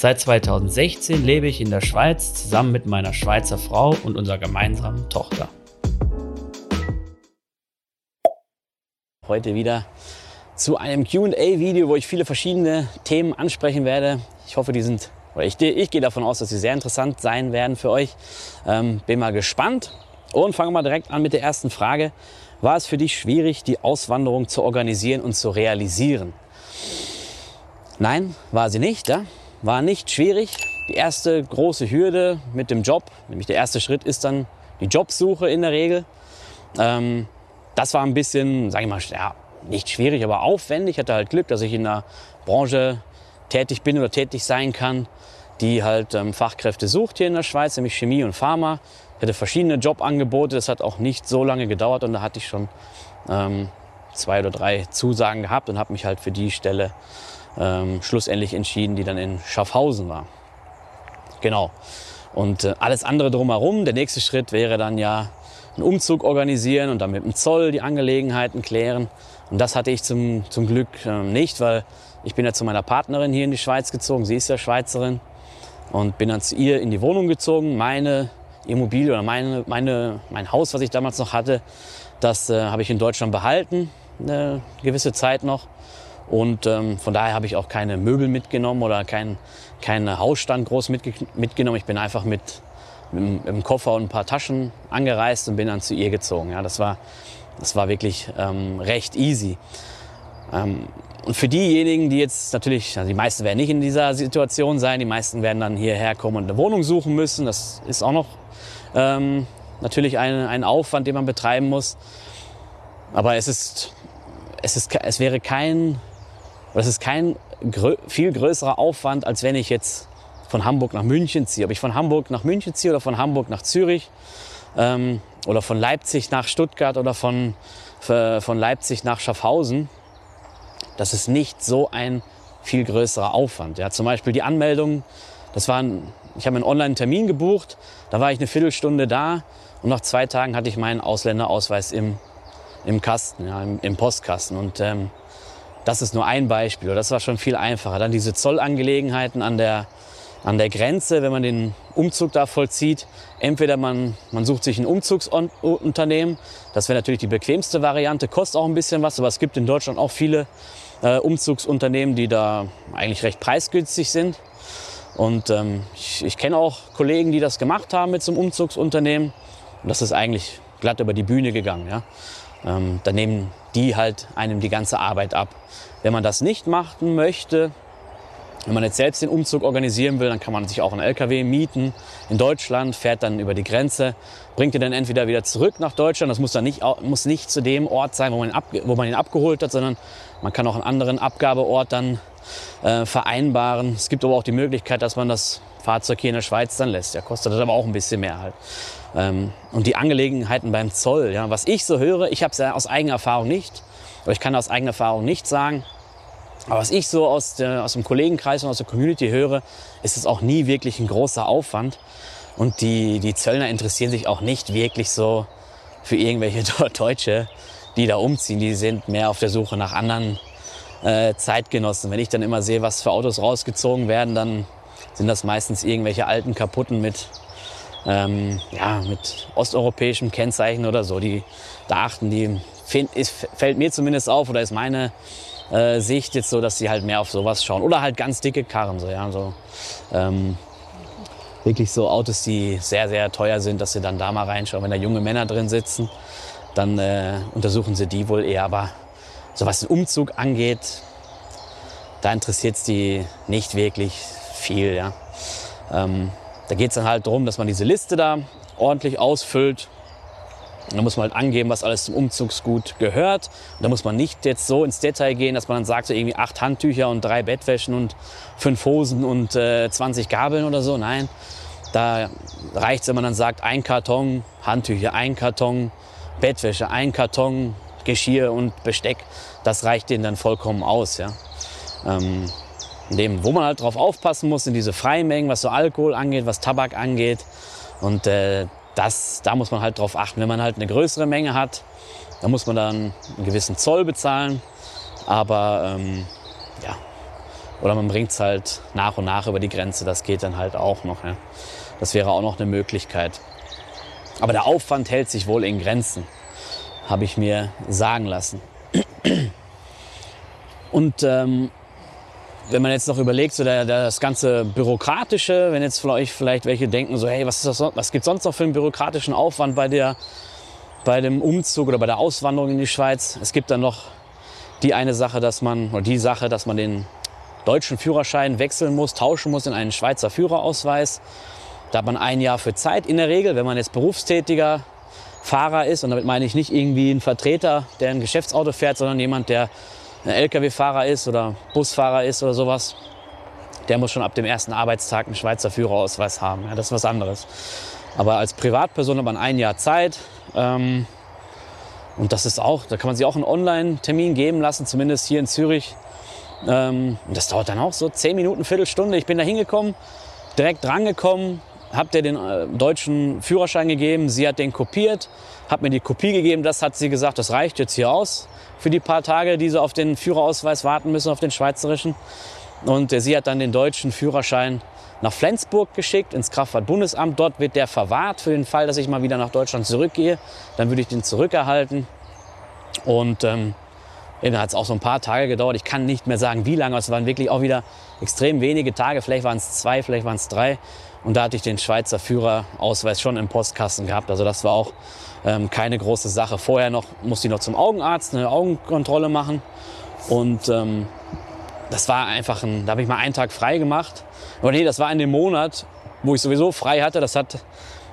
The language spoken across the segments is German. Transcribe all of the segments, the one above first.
Seit 2016 lebe ich in der Schweiz zusammen mit meiner Schweizer Frau und unserer gemeinsamen Tochter. Heute wieder zu einem QA-Video, wo ich viele verschiedene Themen ansprechen werde. Ich hoffe, die sind, oder ich, ich gehe davon aus, dass sie sehr interessant sein werden für euch. Ähm, bin mal gespannt. Und fangen wir mal direkt an mit der ersten Frage. War es für dich schwierig, die Auswanderung zu organisieren und zu realisieren? Nein, war sie nicht. Ja? War nicht schwierig. Die erste große Hürde mit dem Job, nämlich der erste Schritt ist dann die Jobsuche in der Regel. Ähm, das war ein bisschen, sage ich mal, ja, nicht schwierig, aber aufwendig. Ich hatte halt Glück, dass ich in einer Branche tätig bin oder tätig sein kann, die halt ähm, Fachkräfte sucht hier in der Schweiz, nämlich Chemie und Pharma. Ich hatte verschiedene Jobangebote, das hat auch nicht so lange gedauert und da hatte ich schon ähm, zwei oder drei Zusagen gehabt und habe mich halt für die Stelle ähm, schlussendlich entschieden, die dann in Schaffhausen war. Genau. Und äh, alles andere drumherum, der nächste Schritt wäre dann ja einen Umzug organisieren und dann mit dem Zoll die Angelegenheiten klären. Und das hatte ich zum, zum Glück äh, nicht, weil ich bin ja zu meiner Partnerin hier in die Schweiz gezogen. Sie ist ja Schweizerin und bin dann zu ihr in die Wohnung gezogen. Meine Immobilie oder meine, meine, mein Haus, was ich damals noch hatte, das äh, habe ich in Deutschland behalten, eine gewisse Zeit noch. Und ähm, von daher habe ich auch keine Möbel mitgenommen oder keinen kein Hausstand groß mitge mitgenommen. Ich bin einfach mit, mit, dem Koffer und ein paar Taschen angereist und bin dann zu ihr gezogen. Ja, das, war, das war wirklich ähm, recht easy. Ähm, und für diejenigen, die jetzt natürlich, also die meisten werden nicht in dieser Situation sein, die meisten werden dann hierher kommen und eine Wohnung suchen müssen. Das ist auch noch ähm, natürlich ein, ein Aufwand, den man betreiben muss. Aber es ist, es ist, es wäre kein, es ist kein grö viel größerer Aufwand, als wenn ich jetzt von Hamburg nach München ziehe. Ob ich von Hamburg nach München ziehe oder von Hamburg nach Zürich ähm, oder von Leipzig nach Stuttgart oder von, von Leipzig nach Schaffhausen, das ist nicht so ein viel größerer Aufwand. Ja, zum Beispiel die Anmeldung, das war ein, ich habe einen Online-Termin gebucht, da war ich eine Viertelstunde da und nach zwei Tagen hatte ich meinen Ausländerausweis im, im Kasten, ja, im, im Postkasten. Und ähm, das ist nur ein Beispiel. Das war schon viel einfacher. Dann diese Zollangelegenheiten an der, an der Grenze, wenn man den Umzug da vollzieht. Entweder man, man sucht sich ein Umzugsunternehmen, das wäre natürlich die bequemste Variante, kostet auch ein bisschen was, aber es gibt in Deutschland auch viele äh, Umzugsunternehmen, die da eigentlich recht preisgünstig sind. Und ähm, ich, ich kenne auch Kollegen, die das gemacht haben mit so einem Umzugsunternehmen. Und das ist eigentlich glatt über die Bühne gegangen. Ja? Ähm, da die halt einem die ganze Arbeit ab. Wenn man das nicht machen möchte, wenn man jetzt selbst den Umzug organisieren will, dann kann man sich auch einen LKW mieten in Deutschland, fährt dann über die Grenze, bringt ihn dann entweder wieder zurück nach Deutschland. Das muss dann nicht, muss nicht zu dem Ort sein, wo man, ihn wo man ihn abgeholt hat, sondern man kann auch einen anderen Abgabeort dann äh, vereinbaren. Es gibt aber auch die Möglichkeit, dass man das Fahrzeug hier in der Schweiz dann lässt. Ja, kostet das aber auch ein bisschen mehr halt. Ähm, und die Angelegenheiten beim Zoll, ja, was ich so höre, ich habe es ja aus eigener Erfahrung nicht, aber ich kann aus eigener Erfahrung nicht sagen. Aber was ich so aus, der, aus dem Kollegenkreis und aus der Community höre, ist es auch nie wirklich ein großer Aufwand. Und die, die Zöllner interessieren sich auch nicht wirklich so für irgendwelche Deutsche, die da umziehen. Die sind mehr auf der Suche nach anderen äh, Zeitgenossen. Wenn ich dann immer sehe, was für Autos rausgezogen werden, dann sind das meistens irgendwelche alten kaputten mit, ähm, ja, mit osteuropäischem Kennzeichen oder so. Die, da achten die, ist, fällt mir zumindest auf oder ist meine äh, Sicht jetzt so, dass sie halt mehr auf sowas schauen. Oder halt ganz dicke Karren, so, ja, so. Ähm, wirklich so Autos, die sehr, sehr teuer sind, dass sie dann da mal reinschauen. Wenn da junge Männer drin sitzen, dann äh, untersuchen sie die wohl eher. Aber so was den Umzug angeht, da interessiert es die nicht wirklich viel. Ja. Ähm, da geht es dann halt darum, dass man diese Liste da ordentlich ausfüllt. Da muss man halt angeben, was alles zum Umzugsgut gehört. Und da muss man nicht jetzt so ins Detail gehen, dass man dann sagt, so irgendwie acht Handtücher und drei Bettwäschen und fünf Hosen und äh, 20 Gabeln oder so. Nein, Da reicht es, wenn man dann sagt, ein Karton Handtücher, ein Karton Bettwäsche, ein Karton Geschirr und Besteck. Das reicht denen dann vollkommen aus. Ja. Ähm, dem, wo man halt drauf aufpassen muss, sind diese Freimengen, was so Alkohol angeht, was Tabak angeht. Und äh, das, da muss man halt drauf achten. Wenn man halt eine größere Menge hat, dann muss man dann einen gewissen Zoll bezahlen. Aber ähm, ja, oder man bringt es halt nach und nach über die Grenze. Das geht dann halt auch noch. Ja. Das wäre auch noch eine Möglichkeit. Aber der Aufwand hält sich wohl in Grenzen, habe ich mir sagen lassen. Und ähm, wenn man jetzt noch überlegt, so der, der, das ganze Bürokratische, wenn jetzt vielleicht, vielleicht welche denken, so hey, was, ist was gibt es sonst noch für einen bürokratischen Aufwand bei, der, bei dem Umzug oder bei der Auswanderung in die Schweiz? Es gibt dann noch die eine Sache, dass man, oder die Sache, dass man den deutschen Führerschein wechseln muss, tauschen muss in einen Schweizer Führerausweis. Da hat man ein Jahr für Zeit in der Regel, wenn man jetzt berufstätiger Fahrer ist. Und damit meine ich nicht irgendwie ein Vertreter, der ein Geschäftsauto fährt, sondern jemand, der ein Lkw-Fahrer ist oder Busfahrer ist oder sowas, der muss schon ab dem ersten Arbeitstag einen Schweizer Führerausweis haben. Ja, das ist was anderes. Aber als Privatperson hat man ein Jahr Zeit. Ähm, und das ist auch, da kann man sich auch einen Online-Termin geben lassen, zumindest hier in Zürich. Ähm, und das dauert dann auch so zehn Minuten, Viertelstunde. Ich bin da hingekommen, direkt rangekommen, habe der den äh, deutschen Führerschein gegeben, sie hat den kopiert, hat mir die Kopie gegeben, das hat sie gesagt, das reicht jetzt hier aus für die paar Tage, die sie auf den Führerausweis warten müssen, auf den schweizerischen. Und äh, sie hat dann den deutschen Führerschein nach Flensburg geschickt, ins Kraftfahrtbundesamt. Dort wird der verwahrt für den Fall, dass ich mal wieder nach Deutschland zurückgehe. Dann würde ich den zurückerhalten. Und ähm, dann hat es auch so ein paar Tage gedauert. Ich kann nicht mehr sagen, wie lange. Es waren wirklich auch wieder extrem wenige Tage. Vielleicht waren es zwei, vielleicht waren es drei. Und da hatte ich den Schweizer Führerausweis schon im Postkasten gehabt. Also das war auch ähm, keine große Sache. Vorher noch musste ich noch zum Augenarzt eine Augenkontrolle machen. Und ähm, das war einfach ein, da habe ich mal einen Tag frei gemacht. Aber nee, das war in dem Monat, wo ich sowieso frei hatte. Das hat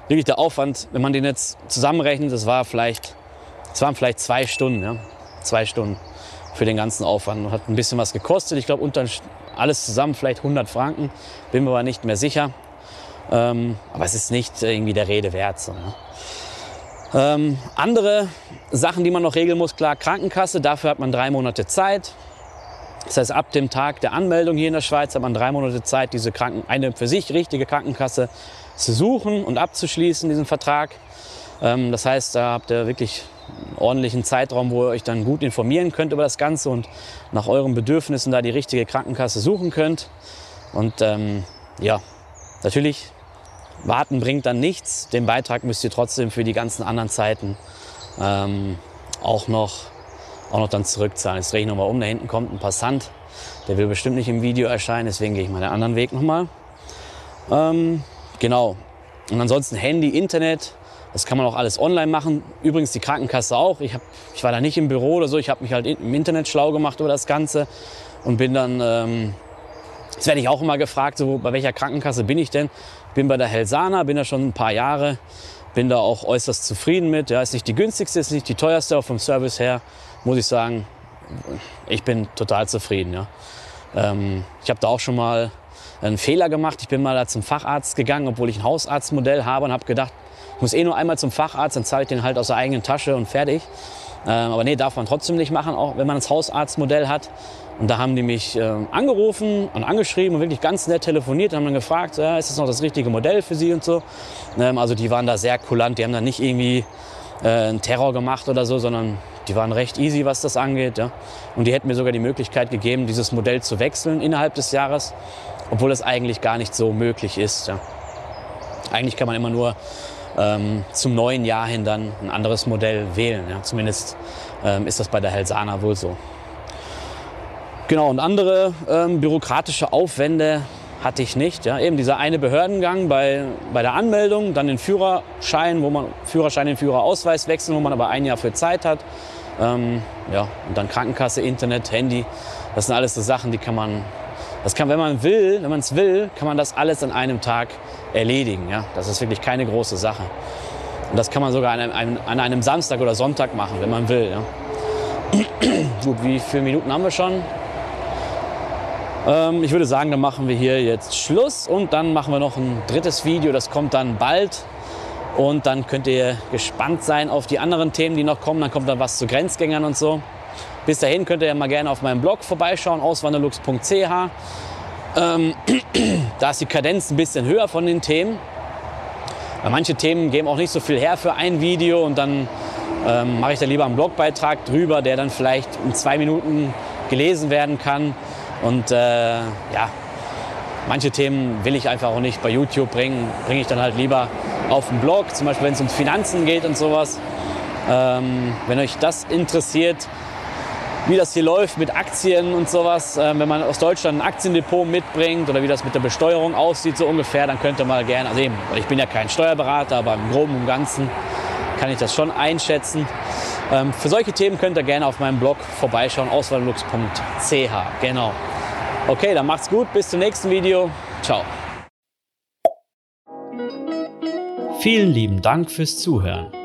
wirklich der Aufwand, wenn man den jetzt zusammenrechnet, das war vielleicht, das waren vielleicht zwei Stunden, ja, zwei Stunden für den ganzen Aufwand. Hat ein bisschen was gekostet. Ich glaube, unter alles zusammen vielleicht 100 Franken. Bin mir aber nicht mehr sicher. Ähm, aber es ist nicht irgendwie der Rede wert. So, ja. Ähm, andere Sachen, die man noch regeln muss, klar, Krankenkasse, dafür hat man drei Monate Zeit. Das heißt, ab dem Tag der Anmeldung hier in der Schweiz hat man drei Monate Zeit, diese Kranken eine für sich richtige Krankenkasse zu suchen und abzuschließen, diesen Vertrag. Ähm, das heißt, da habt ihr wirklich ordentlichen Zeitraum, wo ihr euch dann gut informieren könnt über das Ganze und nach euren Bedürfnissen da die richtige Krankenkasse suchen könnt. Und ähm, ja, natürlich Warten bringt dann nichts. Den Beitrag müsst ihr trotzdem für die ganzen anderen Zeiten ähm, auch, noch, auch noch dann zurückzahlen. Jetzt drehe ich nochmal um. Da hinten kommt ein Passant. Der will bestimmt nicht im Video erscheinen, deswegen gehe ich mal den anderen Weg nochmal. Ähm, genau. Und ansonsten Handy, Internet, das kann man auch alles online machen. Übrigens die Krankenkasse auch. Ich, hab, ich war da nicht im Büro oder so. Ich habe mich halt im Internet schlau gemacht über das Ganze und bin dann, ähm, das werde ich auch immer gefragt, so, bei welcher Krankenkasse bin ich denn? Bin bei der Helsana, bin da schon ein paar Jahre, bin da auch äußerst zufrieden mit. Ja, ist nicht die günstigste, ist nicht die teuerste, aber vom Service her muss ich sagen, ich bin total zufrieden. Ja. Ähm, ich habe da auch schon mal einen Fehler gemacht. Ich bin mal da zum Facharzt gegangen, obwohl ich ein Hausarztmodell habe und habe gedacht, ich muss eh nur einmal zum Facharzt, dann zahle ich den halt aus der eigenen Tasche und fertig. Ähm, aber nee, darf man trotzdem nicht machen, auch wenn man das Hausarztmodell hat. Und da haben die mich äh, angerufen und angeschrieben und wirklich ganz nett telefoniert und haben dann gefragt, ja, ist das noch das richtige Modell für Sie und so. Ähm, also die waren da sehr kulant, die haben dann nicht irgendwie äh, einen Terror gemacht oder so, sondern die waren recht easy, was das angeht. Ja. Und die hätten mir sogar die Möglichkeit gegeben, dieses Modell zu wechseln innerhalb des Jahres, obwohl es eigentlich gar nicht so möglich ist. Ja. Eigentlich kann man immer nur ähm, zum neuen Jahr hin dann ein anderes Modell wählen. Ja. Zumindest ähm, ist das bei der Helsana wohl so. Genau, und andere ähm, bürokratische Aufwände hatte ich nicht. Ja. Eben dieser eine Behördengang bei, bei der Anmeldung, dann den Führerschein, wo man Führerschein, den Führerausweis wechseln, wo man aber ein Jahr für Zeit hat. Ähm, ja, und dann Krankenkasse, Internet, Handy. Das sind alles so Sachen, die kann man, das kann, wenn man will, wenn man es will, kann man das alles an einem Tag erledigen. Ja. Das ist wirklich keine große Sache. Und das kann man sogar an einem, an einem Samstag oder Sonntag machen, wenn man will. Ja. Gut, wie viele Minuten haben wir schon? Ähm, ich würde sagen, dann machen wir hier jetzt Schluss und dann machen wir noch ein drittes Video. Das kommt dann bald. Und dann könnt ihr gespannt sein auf die anderen Themen, die noch kommen. Dann kommt dann was zu Grenzgängern und so. Bis dahin könnt ihr ja mal gerne auf meinem Blog vorbeischauen, auswanderlux.ch. Ähm, da ist die Kadenz ein bisschen höher von den Themen. Weil manche Themen geben auch nicht so viel her für ein Video und dann ähm, mache ich da lieber einen Blogbeitrag drüber, der dann vielleicht in zwei Minuten gelesen werden kann. Und äh, ja, manche Themen will ich einfach auch nicht bei YouTube bringen, bringe ich dann halt lieber auf dem Blog, zum Beispiel wenn es um Finanzen geht und sowas. Ähm, wenn euch das interessiert, wie das hier läuft mit Aktien und sowas, äh, wenn man aus Deutschland ein Aktiendepot mitbringt oder wie das mit der Besteuerung aussieht, so ungefähr, dann könnt ihr mal gerne, also eben, ich bin ja kein Steuerberater, aber im Groben und Ganzen kann ich das schon einschätzen. Ähm, für solche Themen könnt ihr gerne auf meinem Blog vorbeischauen, auswahllux.ch. Genau. Okay, dann macht's gut, bis zum nächsten Video. Ciao. Vielen lieben Dank fürs Zuhören.